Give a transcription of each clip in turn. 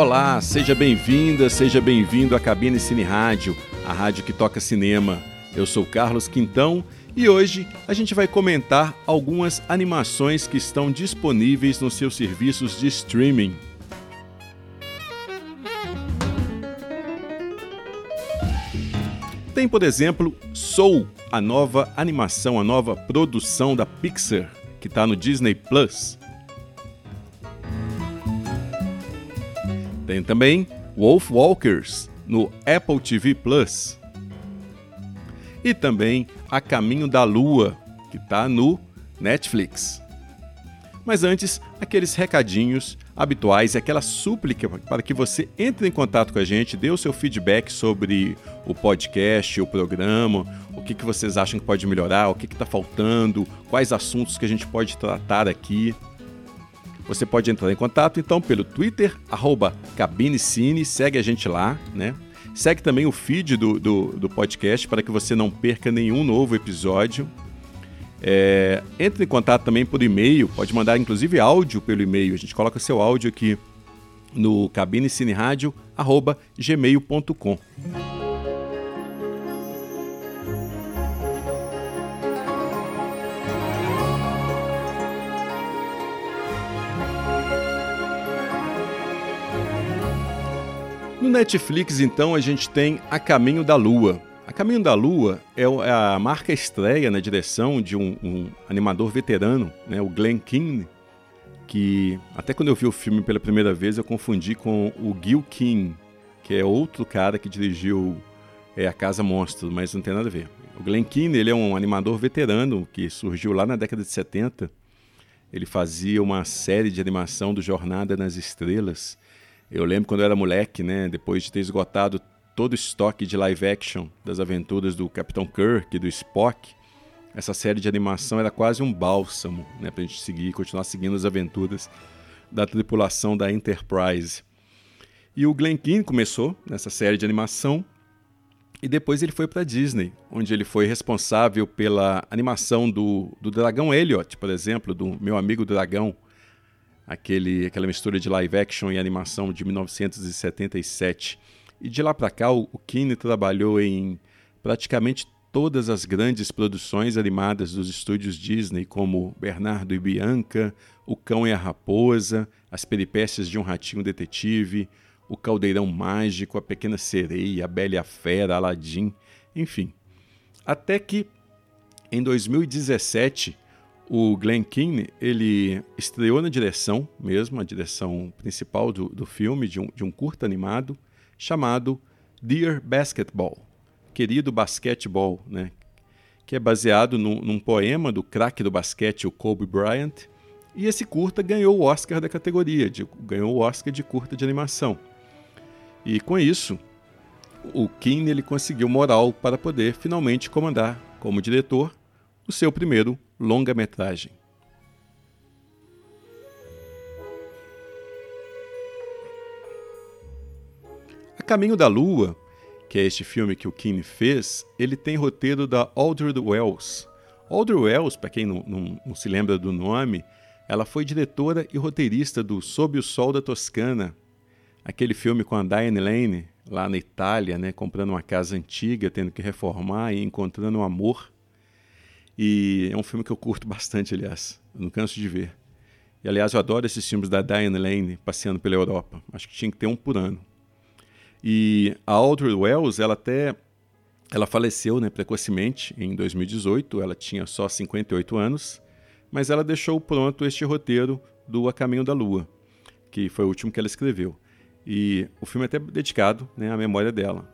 Olá, seja bem-vinda, seja bem-vindo à Cabine Cine Rádio, a rádio que toca cinema. Eu sou Carlos Quintão e hoje a gente vai comentar algumas animações que estão disponíveis nos seus serviços de streaming. Tem, por exemplo, Soul, a nova animação, a nova produção da Pixar, que está no Disney Plus. Tem também Wolf Walkers no Apple TV Plus. E também A Caminho da Lua, que está no Netflix. Mas antes, aqueles recadinhos habituais e aquela súplica para que você entre em contato com a gente, dê o seu feedback sobre o podcast, o programa, o que, que vocês acham que pode melhorar, o que está faltando, quais assuntos que a gente pode tratar aqui. Você pode entrar em contato então pelo Twitter, arroba Cabinecine, segue a gente lá, né? Segue também o feed do, do, do podcast para que você não perca nenhum novo episódio. É, entre em contato também por e-mail, pode mandar inclusive áudio pelo e-mail. A gente coloca seu áudio aqui no cabinecineradio.gmail.com. No Netflix, então, a gente tem A Caminho da Lua. A Caminho da Lua é, é a marca estreia na direção de um, um animador veterano, né, o Glenn Keane, que até quando eu vi o filme pela primeira vez eu confundi com o Gil Keane, que é outro cara que dirigiu é, A Casa Monstro, mas não tem nada a ver. O Glenn Keane ele é um animador veterano que surgiu lá na década de 70. Ele fazia uma série de animação do Jornada nas Estrelas, eu lembro quando eu era moleque, né, depois de ter esgotado todo o estoque de live action das aventuras do Capitão Kirk e do Spock, essa série de animação era quase um bálsamo, né, pra gente seguir, continuar seguindo as aventuras da tripulação da Enterprise. E o Glenn Keane começou nessa série de animação e depois ele foi para Disney, onde ele foi responsável pela animação do, do Dragão Elliot, por exemplo, do Meu Amigo Dragão, aquele, aquela mistura de live action e animação de 1977. E de lá para cá, o, o Keane trabalhou em praticamente todas as grandes produções animadas dos estúdios Disney, como Bernardo e Bianca, O Cão e a Raposa, As Peripécias de um Ratinho Detetive, O Caldeirão Mágico, A Pequena Sereia, A Bela e a Fera, Aladim, enfim. Até que, em 2017, o Glenn Keane, ele estreou na direção mesmo, a direção principal do, do filme, de um, de um curta animado, chamado Dear Basketball, Querido Basquetebol, né? que é baseado no, num poema do craque do basquete, o Kobe Bryant, e esse curta ganhou o Oscar da categoria, de, ganhou o Oscar de curta de animação. E com isso, o Keane ele conseguiu moral para poder finalmente comandar, como diretor, o seu primeiro longa-metragem. A Caminho da Lua, que é este filme que o Keane fez, ele tem roteiro da Audrey Wells. Audrey Wells, para quem não, não, não se lembra do nome, ela foi diretora e roteirista do Sob o Sol da Toscana, aquele filme com a Diane Lane, lá na Itália, né, comprando uma casa antiga, tendo que reformar e encontrando um amor. E é um filme que eu curto bastante, aliás. Eu não canso de ver. E, aliás, eu adoro esses filmes da Diane Lane passeando pela Europa. Acho que tinha que ter um por ano. E a Audrey Wells, ela até ela faleceu né, precocemente em 2018. Ela tinha só 58 anos. Mas ela deixou pronto este roteiro do A Caminho da Lua, que foi o último que ela escreveu. E o filme é até dedicado né, à memória dela.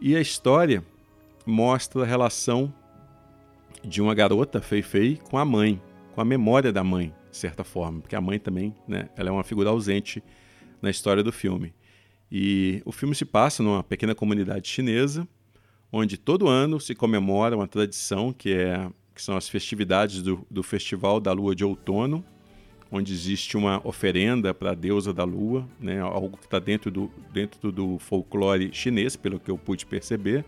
E a história mostra a relação de uma garota, Fei Fei, com a mãe, com a memória da mãe, de certa forma, porque a mãe também, né, ela é uma figura ausente na história do filme. E o filme se passa numa pequena comunidade chinesa, onde todo ano se comemora uma tradição que, é, que são as festividades do, do Festival da Lua de Outono, onde existe uma oferenda para a deusa da lua, né, algo que está dentro do, dentro do folclore chinês, pelo que eu pude perceber.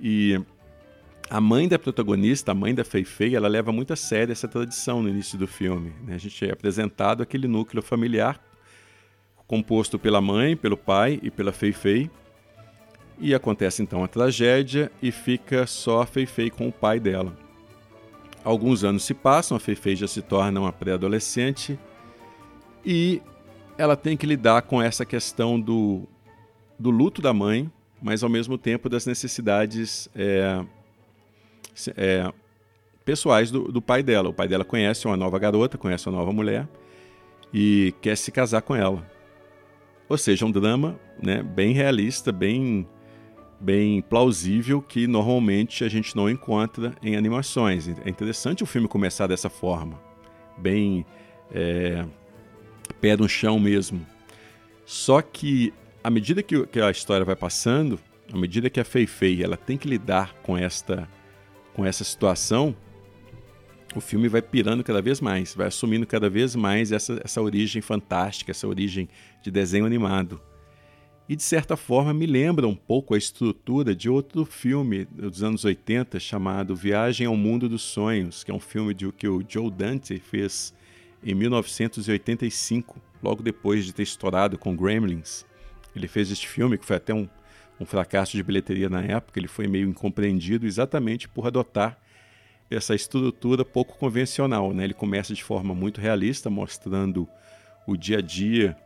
E a mãe da protagonista, a mãe da Fei Fei, ela leva muito a sério essa tradição no início do filme. Né? A gente é apresentado aquele núcleo familiar composto pela mãe, pelo pai e pela Fei Fei. E acontece então a tragédia e fica só a Fei Fei com o pai dela. Alguns anos se passam, a Fei Fei já se torna uma pré-adolescente e ela tem que lidar com essa questão do, do luto da mãe, mas ao mesmo tempo das necessidades é, é, pessoais do, do pai dela. O pai dela conhece uma nova garota, conhece uma nova mulher e quer se casar com ela. Ou seja, um drama né, bem realista, bem bem plausível que normalmente a gente não encontra em animações. É interessante o filme começar dessa forma, bem é, pé no chão mesmo. Só que à medida que, a história vai passando, à medida que a Fei Fei ela tem que lidar com esta com essa situação, o filme vai pirando cada vez mais, vai assumindo cada vez mais essa, essa origem fantástica, essa origem de desenho animado e de certa forma me lembra um pouco a estrutura de outro filme dos anos 80 chamado Viagem ao Mundo dos Sonhos, que é um filme de, que o Joe Dante fez em 1985, logo depois de ter estourado com Gremlins. Ele fez este filme que foi até um, um fracasso de bilheteria na época, ele foi meio incompreendido exatamente por adotar essa estrutura pouco convencional. Né? Ele começa de forma muito realista, mostrando o dia a dia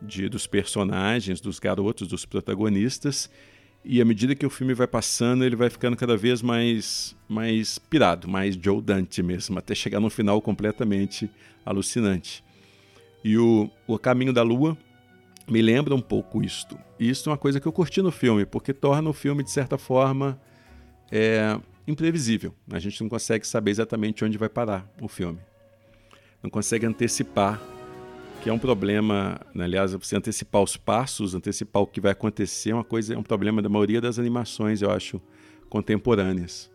de, dos personagens, dos garotos, dos protagonistas. E à medida que o filme vai passando, ele vai ficando cada vez mais, mais pirado, mais Joe Dante mesmo, até chegar no final completamente alucinante. E o, o Caminho da Lua me lembra um pouco isto. E isso é uma coisa que eu curti no filme, porque torna o filme, de certa forma, é, imprevisível. A gente não consegue saber exatamente onde vai parar o filme. Não consegue antecipar que é um problema, né? aliás, você antecipar os passos, antecipar o que vai acontecer, é uma coisa, é um problema da maioria das animações, eu acho, contemporâneas.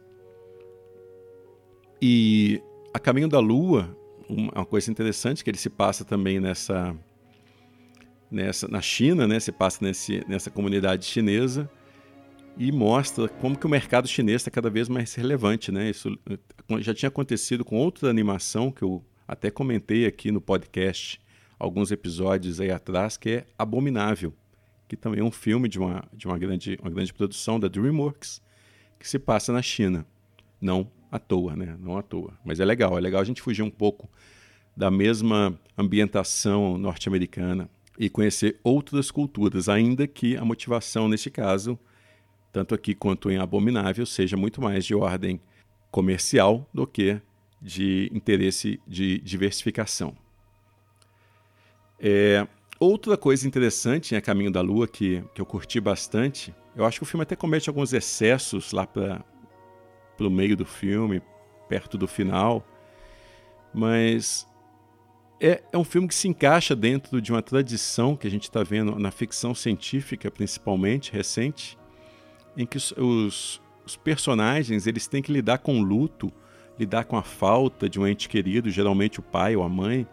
E A Caminho da Lua, uma coisa interessante que ele se passa também nessa nessa na China, né? Se passa nesse, nessa comunidade chinesa e mostra como que o mercado chinês está cada vez mais relevante, né? Isso já tinha acontecido com outra animação que eu até comentei aqui no podcast alguns episódios aí atrás, que é Abominável, que também é um filme de uma, de uma, grande, uma grande produção da DreamWorks, que se passa na China. Não à toa, né? Não à toa. Mas é legal, é legal a gente fugir um pouco da mesma ambientação norte-americana e conhecer outras culturas, ainda que a motivação, neste caso, tanto aqui quanto em Abominável, seja muito mais de ordem comercial do que de interesse de diversificação. É, outra coisa interessante em A Caminho da Lua que, que eu curti bastante, eu acho que o filme até comete alguns excessos lá para o meio do filme, perto do final, mas é, é um filme que se encaixa dentro de uma tradição que a gente está vendo na ficção científica, principalmente recente, em que os, os, os personagens eles têm que lidar com o luto, lidar com a falta de um ente querido, geralmente o pai ou a mãe,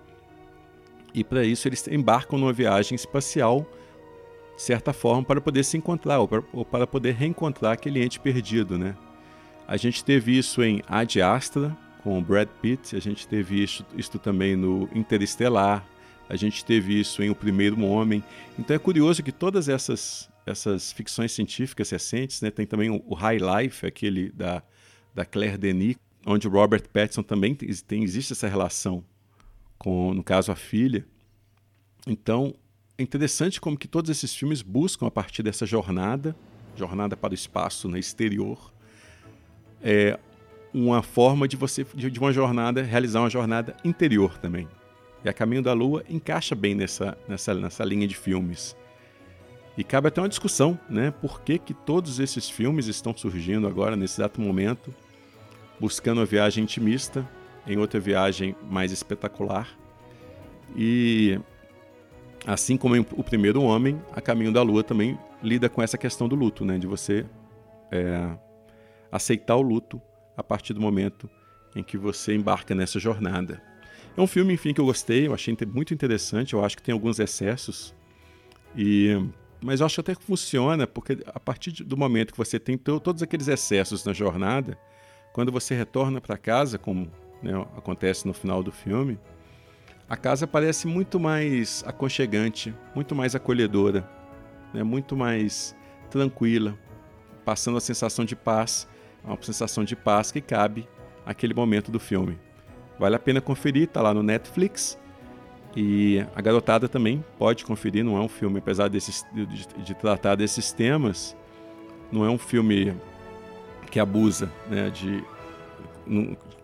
e para isso eles embarcam numa viagem espacial, de certa forma, para poder se encontrar ou para, ou para poder reencontrar aquele ente perdido, né? A gente teve isso em Ad Astra, com o Brad Pitt, a gente teve isso, isso também no Interestelar, a gente teve isso em O Primeiro Homem. Então é curioso que todas essas, essas ficções científicas recentes, né, tem também o High Life, aquele da, da Claire Denis, onde o Robert Pattinson também tem, existe essa relação com, no caso, a filha. Então, é interessante como que todos esses filmes buscam, a partir dessa jornada, jornada para o espaço né, exterior, é uma forma de você, de, uma jornada, realizar uma jornada interior também. E A Caminho da Lua encaixa bem nessa, nessa, nessa linha de filmes. E cabe até uma discussão, né? Por que, que todos esses filmes estão surgindo agora, nesse exato momento, buscando a viagem intimista, em outra viagem mais espetacular. E assim como o primeiro homem, a Caminho da Lua também lida com essa questão do luto, né? De você é, aceitar o luto a partir do momento em que você embarca nessa jornada. É um filme, enfim, que eu gostei, eu achei muito interessante, eu acho que tem alguns excessos, e mas eu acho até que funciona, porque a partir do momento que você tem todos aqueles excessos na jornada, quando você retorna para casa, como né, acontece no final do filme, a casa parece muito mais aconchegante, muito mais acolhedora, né? muito mais tranquila, passando a sensação de paz, uma sensação de paz que cabe àquele momento do filme. Vale a pena conferir, tá lá no Netflix. E a garotada também pode conferir, não é um filme, apesar desses, de, de tratar desses temas, não é um filme que abusa, né, de,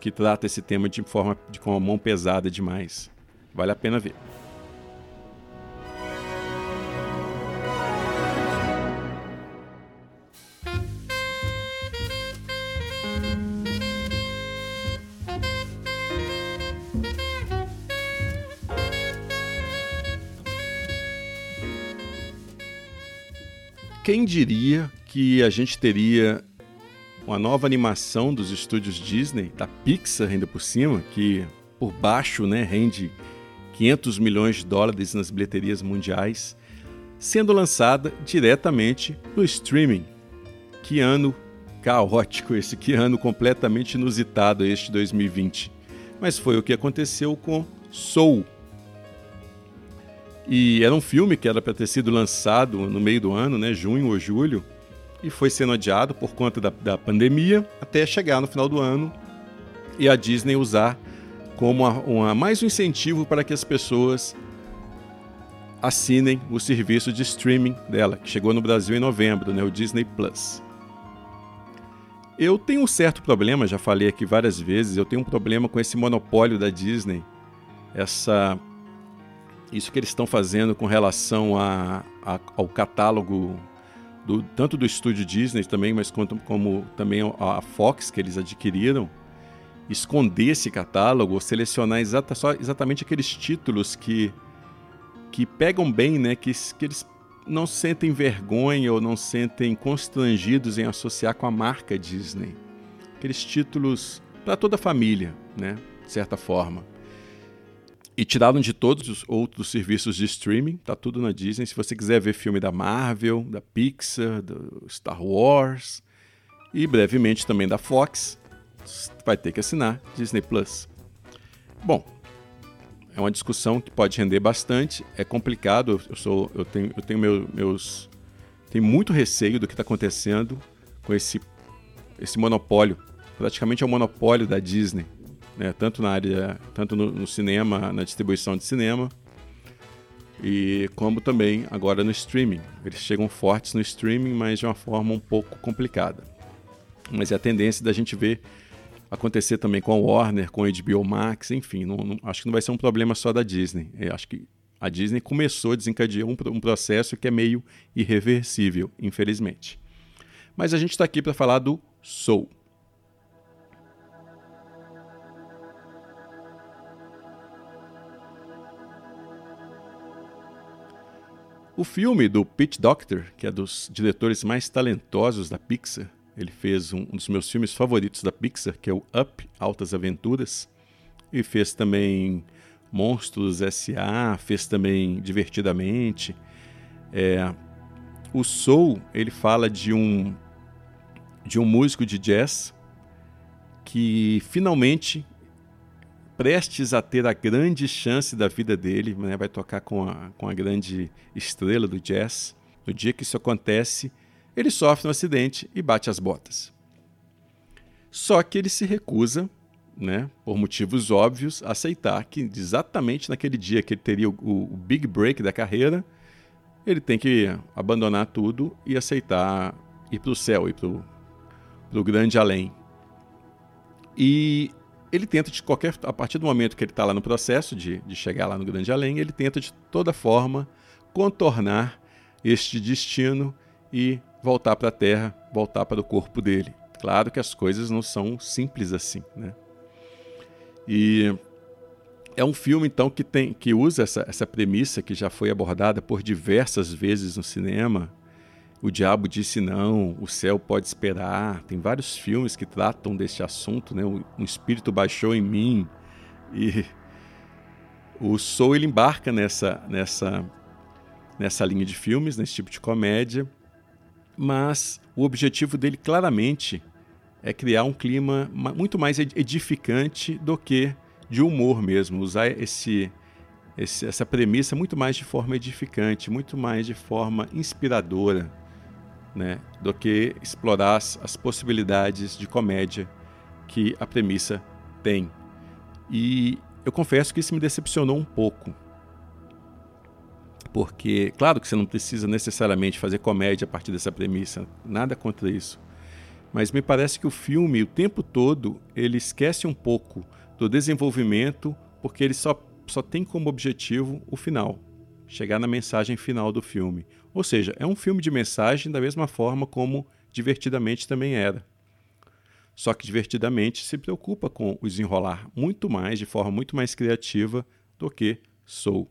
que trata esse tema de forma de com a mão pesada demais. Vale a pena ver. Quem diria que a gente teria uma nova animação dos estúdios Disney, da Pixar ainda por cima, que por baixo né, rende 500 milhões de dólares nas bilheterias mundiais, sendo lançada diretamente no streaming. Que ano caótico esse, que ano completamente inusitado este 2020. Mas foi o que aconteceu com Soul, e era um filme que era para ter sido lançado no meio do ano, né, junho ou julho, e foi sendo adiado por conta da, da pandemia até chegar no final do ano e a Disney usar como uma, uma, mais um incentivo para que as pessoas assinem o serviço de streaming dela, que chegou no Brasil em novembro, né, o Disney Plus. Eu tenho um certo problema, já falei aqui várias vezes, eu tenho um problema com esse monopólio da Disney, essa isso que eles estão fazendo com relação a, a, ao catálogo do, tanto do estúdio Disney também, mas quanto, como também a Fox que eles adquiriram, esconder esse catálogo, selecionar exata, só, exatamente aqueles títulos que, que pegam bem, né, que, que eles não sentem vergonha ou não sentem constrangidos em associar com a marca Disney. Aqueles títulos para toda a família, né, de certa forma. E tiraram de todos os outros serviços de streaming, tá tudo na Disney. Se você quiser ver filme da Marvel, da Pixar, do Star Wars e brevemente também da Fox, vai ter que assinar Disney Plus. Bom, é uma discussão que pode render bastante, é complicado. Eu sou, eu tenho, eu tenho meu, meus, tenho muito receio do que está acontecendo com esse, esse monopólio. Praticamente é o monopólio da Disney né? tanto na área, tanto no, no, cinema, na distribuição de cinema, e como também agora no streaming. Eles chegam fortes no streaming, mas de uma forma um pouco complicada. Mas é a tendência da gente ver acontecer também com a Warner, com a HBO Max, enfim, não, não, acho que não vai ser um problema só da Disney. Eu acho que a Disney começou a desencadear um, um processo que é meio irreversível, infelizmente. Mas a gente está aqui para falar do Soul. O filme do Pete Docter, que é dos diretores mais talentosos da Pixar, ele fez um, um dos meus filmes favoritos da Pixar, que é o Up, Altas Aventuras, e fez também Monstros S.A., fez também Divertidamente. É, o Soul, ele fala de um, de um músico de jazz que finalmente prestes a ter a grande chance da vida dele, né? vai tocar com a, com a grande estrela do jazz. No dia que isso acontece, ele sofre um acidente e bate as botas. Só que ele se recusa, né, por motivos óbvios, a aceitar que exatamente naquele dia que ele teria o, o big break da carreira, ele tem que abandonar tudo e aceitar ir para o céu, ir para o grande além. E ele tenta de qualquer. A partir do momento que ele está lá no processo de, de chegar lá no grande além, ele tenta de toda forma contornar este destino e voltar para a Terra, voltar para o corpo dele. Claro que as coisas não são simples assim, né? E é um filme então que tem que usa essa, essa premissa que já foi abordada por diversas vezes no cinema, o Diabo Disse Não, O Céu Pode Esperar. Tem vários filmes que tratam deste assunto, né? Um espírito baixou em mim. E o Soul ele embarca nessa, nessa, nessa linha de filmes, nesse tipo de comédia. Mas o objetivo dele claramente é criar um clima muito mais edificante do que de humor mesmo. Usar esse, esse, essa premissa muito mais de forma edificante, muito mais de forma inspiradora, né, do que explorar as, possibilidades de comédia que a premissa tem. E eu confesso que isso me decepcionou um pouco. Porque, claro que você não precisa necessariamente fazer comédia a partir dessa premissa, nada contra isso. Mas me parece que o filme, o tempo todo, ele esquece um pouco do desenvolvimento, porque ele só, só tem como objetivo o final chegar na mensagem final do filme. Ou seja, é um filme de mensagem da mesma forma como Divertidamente também era. Só que Divertidamente se preocupa com o desenrolar muito mais, de forma muito mais criativa do que Soul.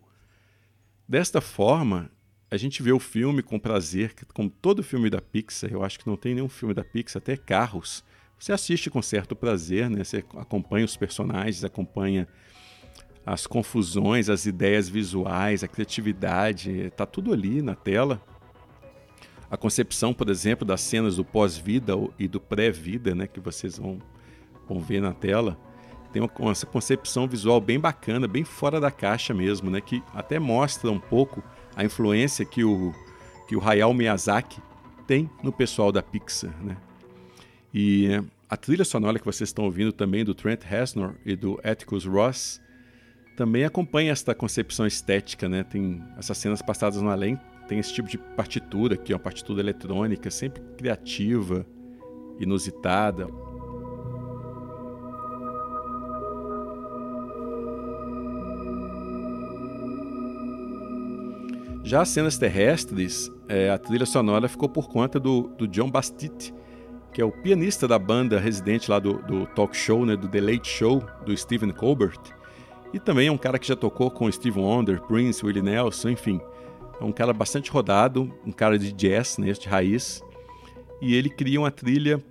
Desta forma, a gente vê o filme com prazer, como todo filme da Pixar, eu acho que não tem nenhum filme da Pixar, até Carros, você assiste com certo prazer, né? Você acompanha os personagens, acompanha as confusões, as ideias visuais, a criatividade, está tudo ali na tela. A concepção, por exemplo, das cenas do pós-vida e do pré-vida, né, que vocês vão, vão ver na tela, tem uma, concepção visual bem bacana, bem fora da caixa mesmo, né, que até mostra um pouco a influência que o, que o Hayao Miyazaki tem no pessoal da Pixar. Né. E a trilha sonora que vocês estão ouvindo também do Trent Reznor e do Atticus Ross também acompanha esta concepção estética, né? Tem essas cenas passadas no além, tem esse tipo de partitura é uma partitura eletrônica, sempre criativa, inusitada. Já as cenas terrestres, é, a trilha sonora ficou por conta do, do John Bastitt, que é o pianista da banda residente lá do, do talk show, né, do The Late Show, do Stephen Colbert e também é um cara que já tocou com Steve Wonder, Prince, Willie Nelson, enfim. É um cara bastante rodado, um cara de jazz, né, de raiz. E ele cria uma trilha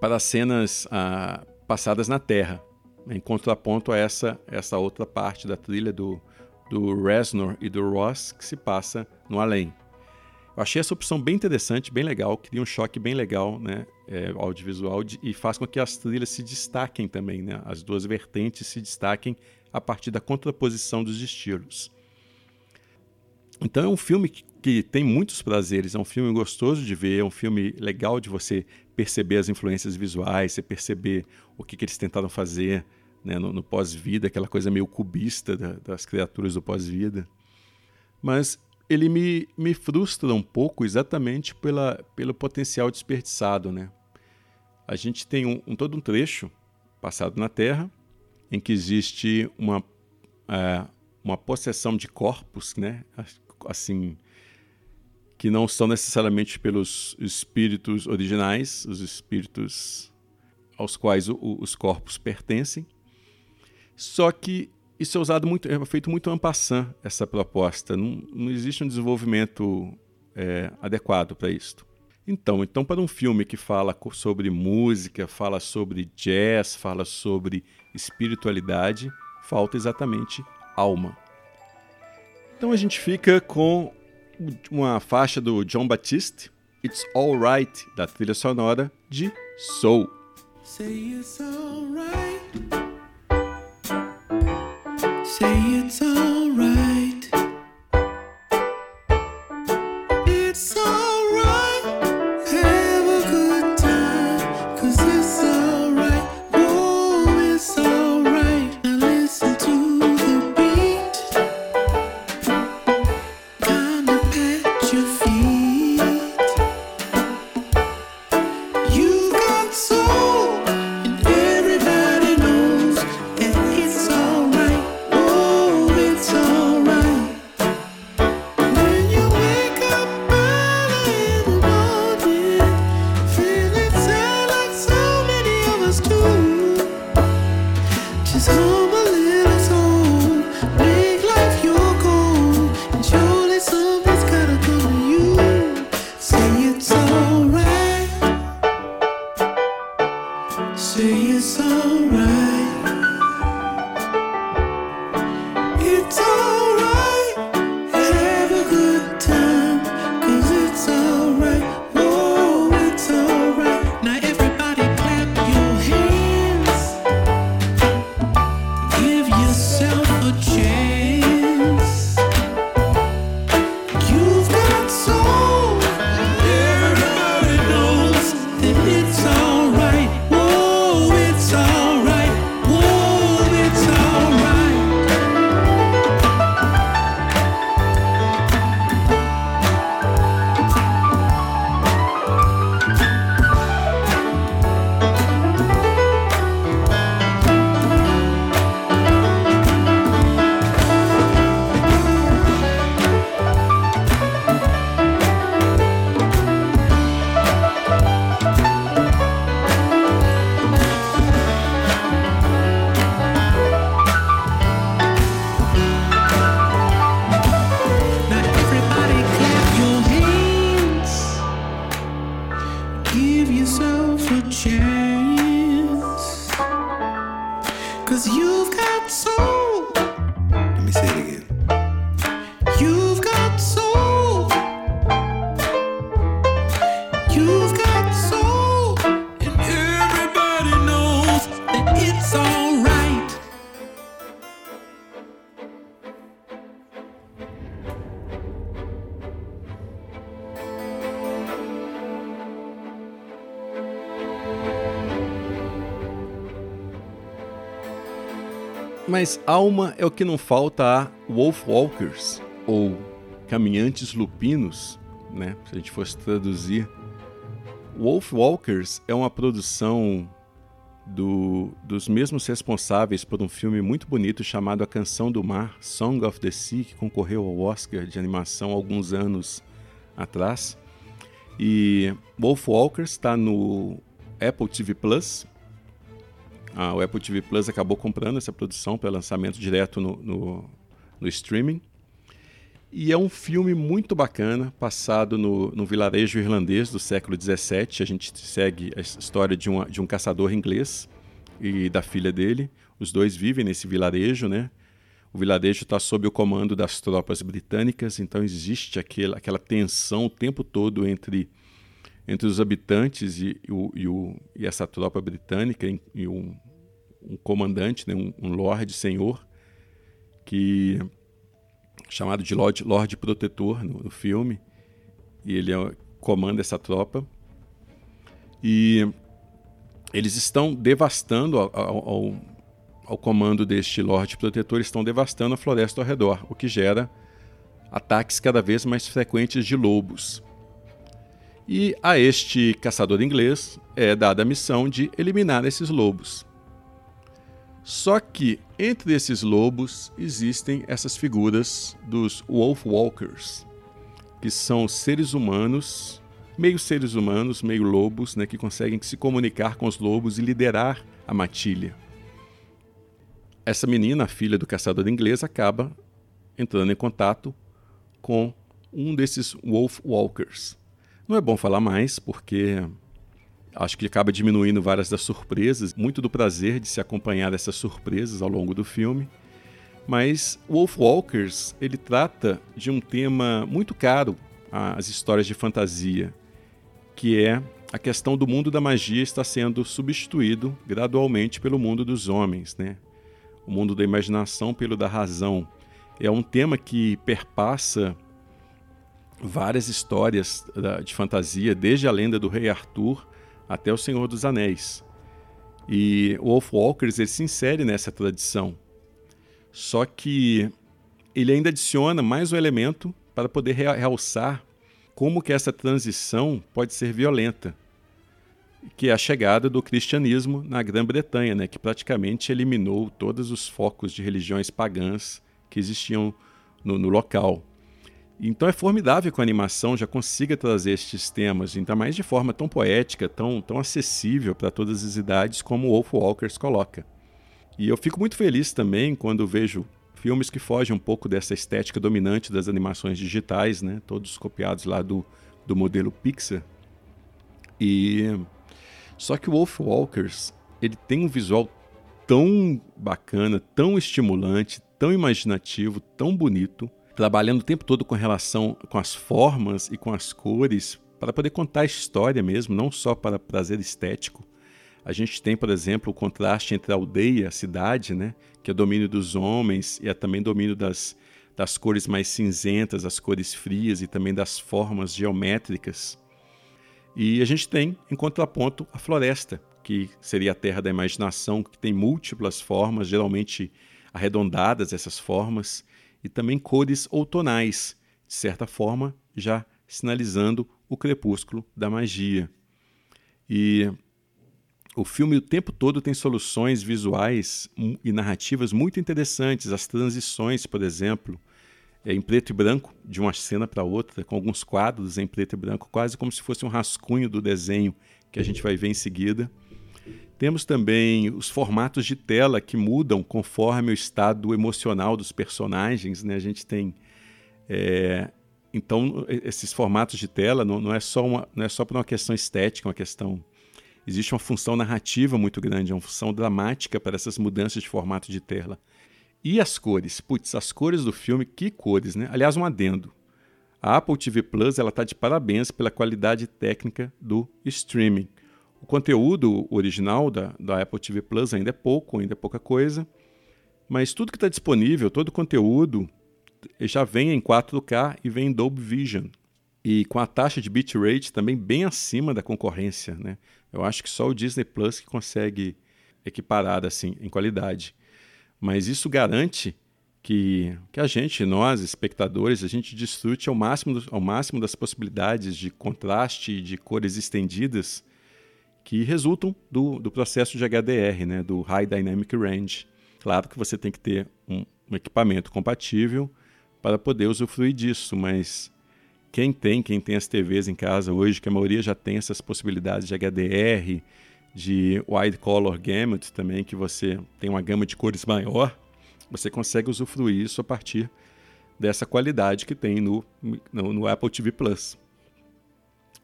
para cenas ah, passadas na Terra, em contraponto a essa, essa outra parte da trilha do, do Reznor e do Ross que se passa no além. Eu achei essa opção bem interessante, bem legal, cria um choque bem legal, né, é, audiovisual de, e faz com que as trilhas se destaquem também, né, as duas vertentes se destaquem a partir da contraposição dos estilos. Então é um filme que, que tem muitos prazeres, é um filme gostoso de ver, é um filme legal de você perceber as influências visuais, você perceber o que, que eles tentaram fazer né, no, no pós-vida, aquela coisa meio cubista da, das criaturas do pós-vida. Mas ele me, me frustra um pouco exatamente pela, pelo potencial desperdiçado. Né? A gente tem um, um todo um trecho passado na Terra em que existe uma, é, uma possessão de corpos, né? assim, que não são necessariamente pelos espíritos originais, os espíritos aos quais o, os corpos pertencem, só que isso é usado muito, é feito muito en passant, essa proposta. Não, não existe um desenvolvimento é, adequado para isso. Então, então, para um filme que fala sobre música, fala sobre jazz, fala sobre espiritualidade, falta exatamente alma. Então a gente fica com uma faixa do John Batiste, It's Alright, da trilha sonora de Soul. Say it's alright. Say it's alright. Mas alma é o que não falta a Wolfwalkers, ou caminhantes lupinos, né? Se a gente fosse traduzir. Wolfwalkers é uma produção do, dos mesmos responsáveis por um filme muito bonito chamado A Canção do Mar, Song of the Sea, que concorreu ao Oscar de animação alguns anos atrás. E Wolfwalkers está no Apple TV Plus. O Apple TV Plus acabou comprando essa produção para lançamento direto no, no, no streaming. E é um filme muito bacana, passado no, no vilarejo irlandês do século XVII. A gente segue a história de, uma, de um caçador inglês e da filha dele. Os dois vivem nesse vilarejo, né? O vilarejo está sob o comando das tropas britânicas, então existe aquela, aquela tensão o tempo todo entre, entre os habitantes e, o, e, o, e essa tropa britânica e um, um comandante, né? um, um lord senhor, que chamado de Lord, Lord Protetor no, no filme. E ele é, comanda essa tropa. E eles estão devastando ao, ao, ao, comando deste Lorde Protetor, estão devastando a floresta ao redor, o que gera ataques cada vez mais frequentes de lobos. E a este caçador inglês é dada a missão de eliminar esses lobos. Só que entre esses lobos existem essas figuras dos Wolf Walkers, que são seres humanos, meio seres humanos, meio lobos, né, que conseguem se comunicar com os lobos e liderar a matilha. Essa menina, a filha do caçador inglês, acaba entrando em contato com um desses Wolf Walkers. Não é bom falar mais, porque acho que acaba diminuindo várias das surpresas, muito do prazer de se acompanhar dessas surpresas ao longo do filme. Mas Wolf Walkers ele trata de um tema muito caro às histórias de fantasia, que é a questão do mundo da magia está sendo substituído gradualmente pelo mundo dos homens, né? O mundo da imaginação pelo da razão. É um tema que perpassa várias histórias de fantasia, desde a lenda do rei Arthur até o Senhor dos Anéis. E o Wolf Walkers ele se insere nessa tradição. Só que ele ainda adiciona mais um elemento para poder realçar como que essa transição pode ser violenta, que é a chegada do cristianismo na Grã-Bretanha, né, que praticamente eliminou todos os focos de religiões pagãs que existiam no, no local. Então é formidável que a animação já consiga trazer estes temas, ainda mais de forma tão poética, tão, tão acessível para todas as idades como o Wolf Walkers coloca. E eu fico muito feliz também quando vejo filmes que fogem um pouco dessa estética dominante das animações digitais, né? todos copiados lá do, do modelo Pixar. E só que o Wolf Walkers ele tem um visual tão bacana, tão estimulante, tão imaginativo, tão bonito trabalhando o tempo todo com relação com as formas e com as cores para poder contar a história mesmo, não só para prazer estético. A gente tem, por exemplo, o contraste entre a aldeia, a cidade, né, que é domínio dos homens e é também domínio das, das cores mais cinzentas, as cores frias e também das formas geométricas. E a gente tem, em contraponto, a floresta, que seria a terra da imaginação, que tem múltiplas formas, geralmente arredondadas essas formas, e também cores outonais, de certa forma já sinalizando o crepúsculo da magia. E o filme o tempo todo tem soluções visuais e narrativas muito interessantes, as transições, por exemplo, é em preto e branco de uma cena para outra, com alguns quadros em preto e branco, quase como se fosse um rascunho do desenho que a gente vai ver em seguida. Temos também os formatos de tela que mudam conforme o estado emocional dos personagens. Né? A gente tem. É, então, esses formatos de tela não, não, é só uma, não é só por uma questão estética, uma questão. Existe uma função narrativa muito grande, uma função dramática para essas mudanças de formato de tela. E as cores? Putz, as cores do filme, que cores, né? Aliás, um adendo. A Apple TV Plus ela está de parabéns pela qualidade técnica do streaming. O conteúdo original da, da Apple TV Plus ainda é pouco, ainda é pouca coisa, mas tudo que está disponível, todo o conteúdo, já vem em 4K e vem em Dolby Vision. E com a taxa de bitrate também bem acima da concorrência. Né? Eu acho que só o Disney Plus que consegue equiparar assim, em qualidade. mas isso garante que, que a gente, nós, espectadores, a gente desfrute ao máximo, ao máximo das possibilidades de contraste e de cores estendidas que resultam do, do processo de HDR, né, do High Dynamic Range. Claro que você tem que ter um, um equipamento compatível para poder usufruir disso, mas quem tem, quem tem as TVs em casa hoje, que a maioria já tem essas possibilidades de HDR, de Wide Color Gamut também, que você tem uma gama de cores maior, você consegue usufruir isso a partir dessa qualidade que tem no, no, no Apple TV Plus.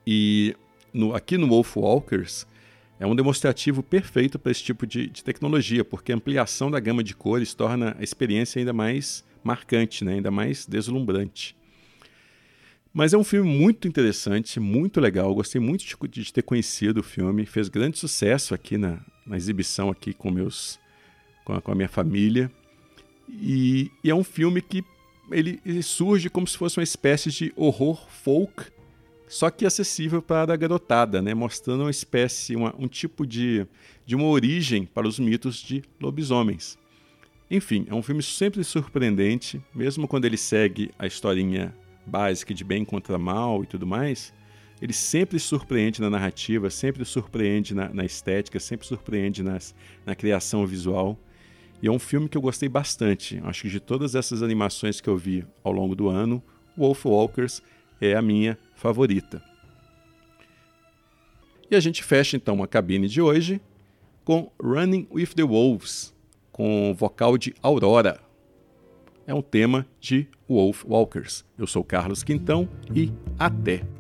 E no, aqui no Wolf Walkers é um demonstrativo perfeito para esse tipo de, de, tecnologia, porque a ampliação da gama de cores torna a experiência ainda mais marcante, né? ainda mais deslumbrante. Mas é um filme muito interessante, muito legal. Gostei muito de, de ter conhecido o filme. Fez grande sucesso aqui na, na exibição aqui com meus com a, com a minha família. E, e, é um filme que ele, ele, surge como se fosse uma espécie de horror folk, só que acessível para a garotada, né? mostrando uma espécie, uma, um tipo de, de uma origem para os mitos de lobisomens. Enfim, é um filme sempre surpreendente, mesmo quando ele segue a historinha básica de bem contra mal e tudo mais, ele sempre surpreende na narrativa, sempre surpreende na, na estética, sempre surpreende nas, na criação visual. E é um filme que eu gostei bastante. Acho que de todas essas animações que eu vi ao longo do ano, Wolf Walkers é a minha favorita. E a gente fecha então a cabine de hoje com Running with the Wolves, com vocal de Aurora. É um tema de Wolf Walkers. Eu sou Carlos Quintão e até!